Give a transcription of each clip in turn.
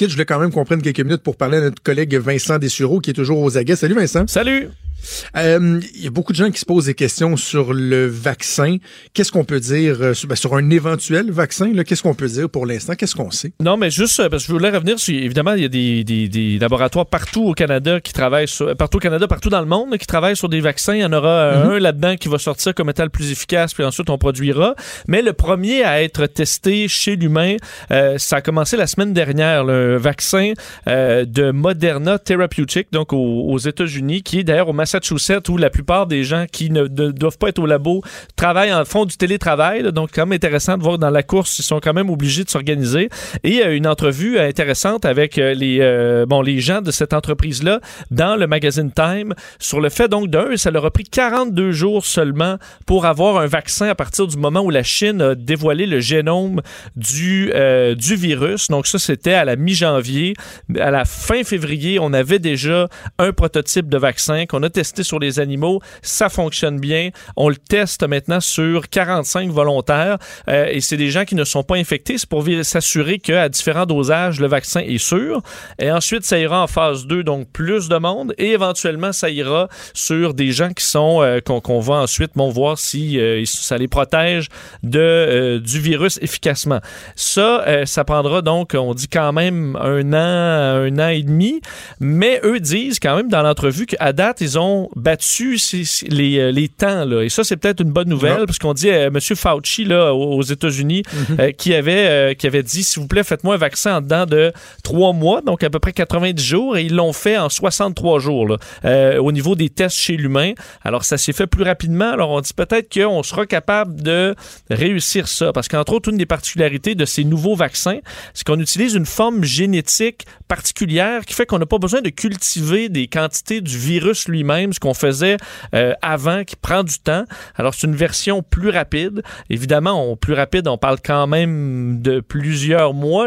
Je voulais quand même qu'on prenne quelques minutes pour parler à notre collègue Vincent Dessureau qui est toujours aux aguets. Salut Vincent. Salut. Euh, il y a beaucoup de gens qui se posent des questions sur le vaccin. Qu'est-ce qu'on peut dire euh, sur, ben, sur un éventuel vaccin? Qu'est-ce qu'on peut dire pour l'instant? Qu'est-ce qu'on sait? Non, mais juste euh, parce que je voulais revenir sur. Évidemment, il y a des, des- des laboratoires partout au Canada qui travaillent sur. Partout au Canada, partout dans le monde, qui travaillent sur des vaccins. Il y en aura euh, un là-dedans qui va sortir comme étant le plus efficace, puis ensuite on produira. Mais le premier à être testé chez l'humain, euh, ça a commencé la semaine dernière. Le vaccin euh, de Moderna Therapeutic, donc aux, aux États-Unis, qui est d'ailleurs au Massachusetts où la plupart des gens qui ne doivent pas être au labo travaillent en font du télétravail. là. donc, quand même intéressant de voir dans la course, ils sont quand même obligés de s'organiser. Et euh, une entrevue euh, intéressante avec euh, les, euh, bon, les gens de cette entreprise-là dans le magazine Time sur le fait, donc, d'un, ça leur a pris 42 jours seulement pour avoir un vaccin à partir du moment où la Chine a dévoilé le génome du, du virus. Donc, ça, c'était à la mi-janvier. À la fin février, on avait déjà un prototype de vaccin qu'on a testé sur les animaux. Ça fonctionne bien. On le teste maintenant sur 45 volontaires euh, et c'est des gens qui ne sont pas infectés. C'est pour s'assurer qu'à différents dosages, le vaccin est sûr. Et ensuite, ça ira en phase 2, donc plus de monde. Et éventuellement, ça ira sur des gens qui sont euh, qu'on va ensuite bon, voir si euh, ça les protège du virus efficacement. Ça, ça prendra donc, on dit quand même un an, un an et demi. Mais eux disent quand même dans l'entrevue qu'à date, ils ont battu les, euh, les temps. Là. Et ça, c'est peut-être une bonne nouvelle, Non. parce qu'on dit euh, M. Fauci là, aux États-Unis euh, qui, avait, euh, qui avait dit, s'il vous plaît, faites-moi un vaccin en dedans de trois mois, donc à peu près 90 jours, et ils l'ont fait en 63 jours là, euh, au niveau des tests chez l'humain. Alors, ça s'est fait plus rapidement. Alors, on dit peut-être qu'on sera capable de réussir ça, parce qu'entre autres, une des particularités de ces nouveaux vaccins, c'est qu'on utilise une forme génétique particulière qui fait qu'on n'a pas besoin de cultiver des quantités du virus lui-même, ce qu'on faisait euh, avant, qui prend du temps. Alors, c'est une version plus rapide. Évidemment, on, plus rapide, on parle quand même de plusieurs mois,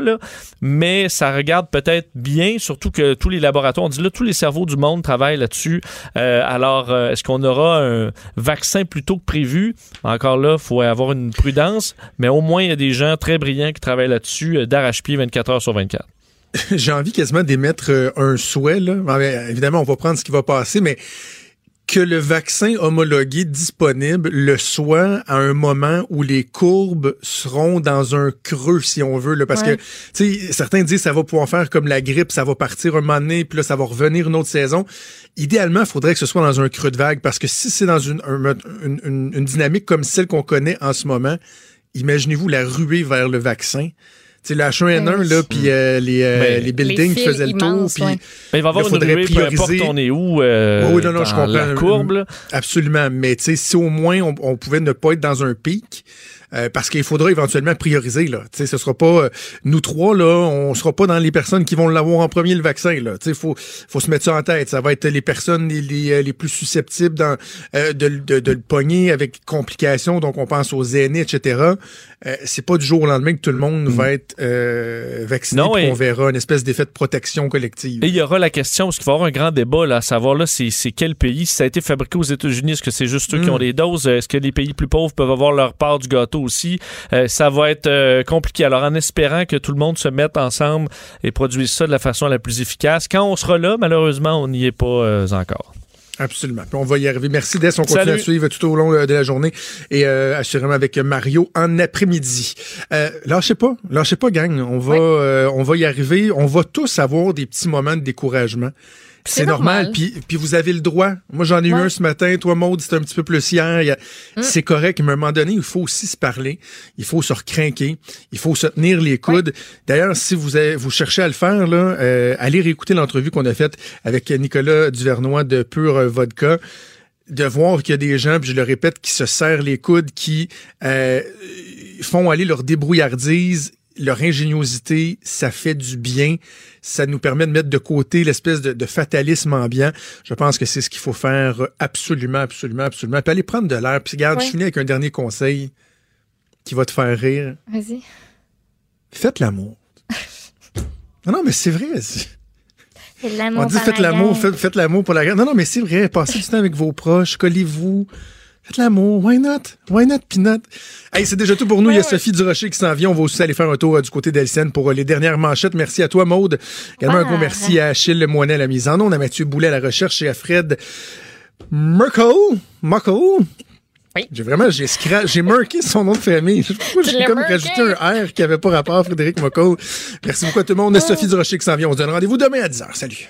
mais ça regarde peut-être bien, surtout que tous les laboratoires, on dit là, tous les cerveaux du monde travaillent là-dessus. Euh, alors, euh, est-ce qu'on aura un vaccin plus tôt que prévu? Encore là, il faut avoir une prudence, mais au moins, il y a des gens très brillants qui travaillent là-dessus d'arrache-pied 24 heures sur 24. J'ai envie quasiment d'émettre euh, un souhait. Là. Ben, évidemment, on va prendre ce qui va passer, mais que le vaccin homologué disponible le soit à un moment où les courbes seront dans un creux, si on veut. Là, parce Ouais. que, tu sais, certains disent que ça va pouvoir faire comme la grippe, ça va partir un moment donné, puis là, ça va revenir une autre saison. Idéalement, il faudrait que ce soit dans un creux de vague, parce que si c'est dans une, un- une, une- une dynamique comme celle qu'on connaît en ce moment, imaginez-vous la ruée vers le vaccin. Sais, le H1N1, Oui. là, puis euh, les, euh, Ben, les buildings Les qui faisaient le tour, puis ouais. Mais il va y avoir Là, une faudrait ruée, peu importe prioriser. on est où euh, Oui, non, non, je dans comprends. la courbe. là? Absolument. Mais tu sais, si au moins on, on pouvait ne pas être dans un pic, euh, parce qu'il faudra éventuellement prioriser. Là. Tu sais, ce sera pas euh, nous trois, là, on sera pas dans les personnes qui vont l'avoir en premier le vaccin. Là. Tu sais, faut, faut se mettre ça en tête. Ça va être les personnes les, les, euh, les plus susceptibles dans, euh, de, de, de le pogner avec complications. Donc, on pense aux aînés, etc. Euh, c'est pas du jour au lendemain que tout le monde va être euh, vacciné. Mm. Non, et- qu'on verra une espèce d'effet de protection collective. Et il y aura la question, parce qu'il va y avoir un grand débat, là, à savoir là, c'est, c'est quel pays? Si ça a été fabriqué aux États-Unis, est-ce que c'est juste eux qui Mm. ont les doses? Est-ce que les pays plus pauvres peuvent avoir leur part du gâteau? Aussi? Euh, ça va être euh, compliqué. Alors, en espérant que tout le monde se mette ensemble et produise ça de la façon la plus efficace. Quand on sera là, malheureusement, on n'y est pas euh, encore. Absolument. Puis on va y arriver. Merci Des. On continue Salut. à suivre tout au long euh, de la journée et euh, assurément avec Mario en après-midi. Euh, lâchez pas, lâchez pas, gang. On va, euh, on va y arriver. On va tous avoir des petits moments de découragement. C'est normal. normal. Puis, puis vous avez le droit. Moi, j'en ai eu un ce matin. Toi, Maude, c'était un petit peu plus hier. Mm. C'est correct. Mais à un moment donné, il faut aussi se parler. Il faut se recrinquer. Il faut se tenir les coudes. D'ailleurs, si vous avez, vous cherchez à le faire, là, euh, allez réécouter l'entrevue qu'on a faite avec Nicolas Duvernois de Pure Vodka de voir qu'il y a des gens, puis je le répète, qui se serrent les coudes, qui euh, font aller leur débrouillardise leur ingéniosité, ça fait du bien. Ça nous permet de mettre de côté l'espèce de, de, fatalisme ambiant. Je pense que c'est ce qu'il faut faire absolument, absolument, absolument. Puis aller prendre de l'air. Puis regarde, Ouais. je finis avec un dernier conseil qui va te faire rire. Vas-y. Faites l'amour. non, non, mais c'est vrai. c'est- Fais de l'amour On dit faites la l'amour, faites, faites l'amour pour la gang. Non, non, mais c'est vrai. Passez du temps avec vos proches, collez-vous. Faites l'amour. Why not? Why not, Pinot? Hey, c'est déjà tout pour nous. Il y a Sophie Durocher qui s'en vient. On va aussi aller faire un tour euh, du côté d'Elsen pour euh, les dernières manchettes. Merci à toi, Maude. Également un gros merci à Achille Moinet à la mise en onde, à Mathieu Boulet à la recherche et à Fred Merkel. Merkel? Oui. J'ai vraiment, j'ai scra- j'ai marqué son nom de famille. J'ai comme marqué. rajouté un R qui avait pas rapport à Frédéric Mockel. Merci beaucoup à tout le monde. Sophie Durocher qui s'en vient. On se donne rendez-vous demain à 10h. Salut.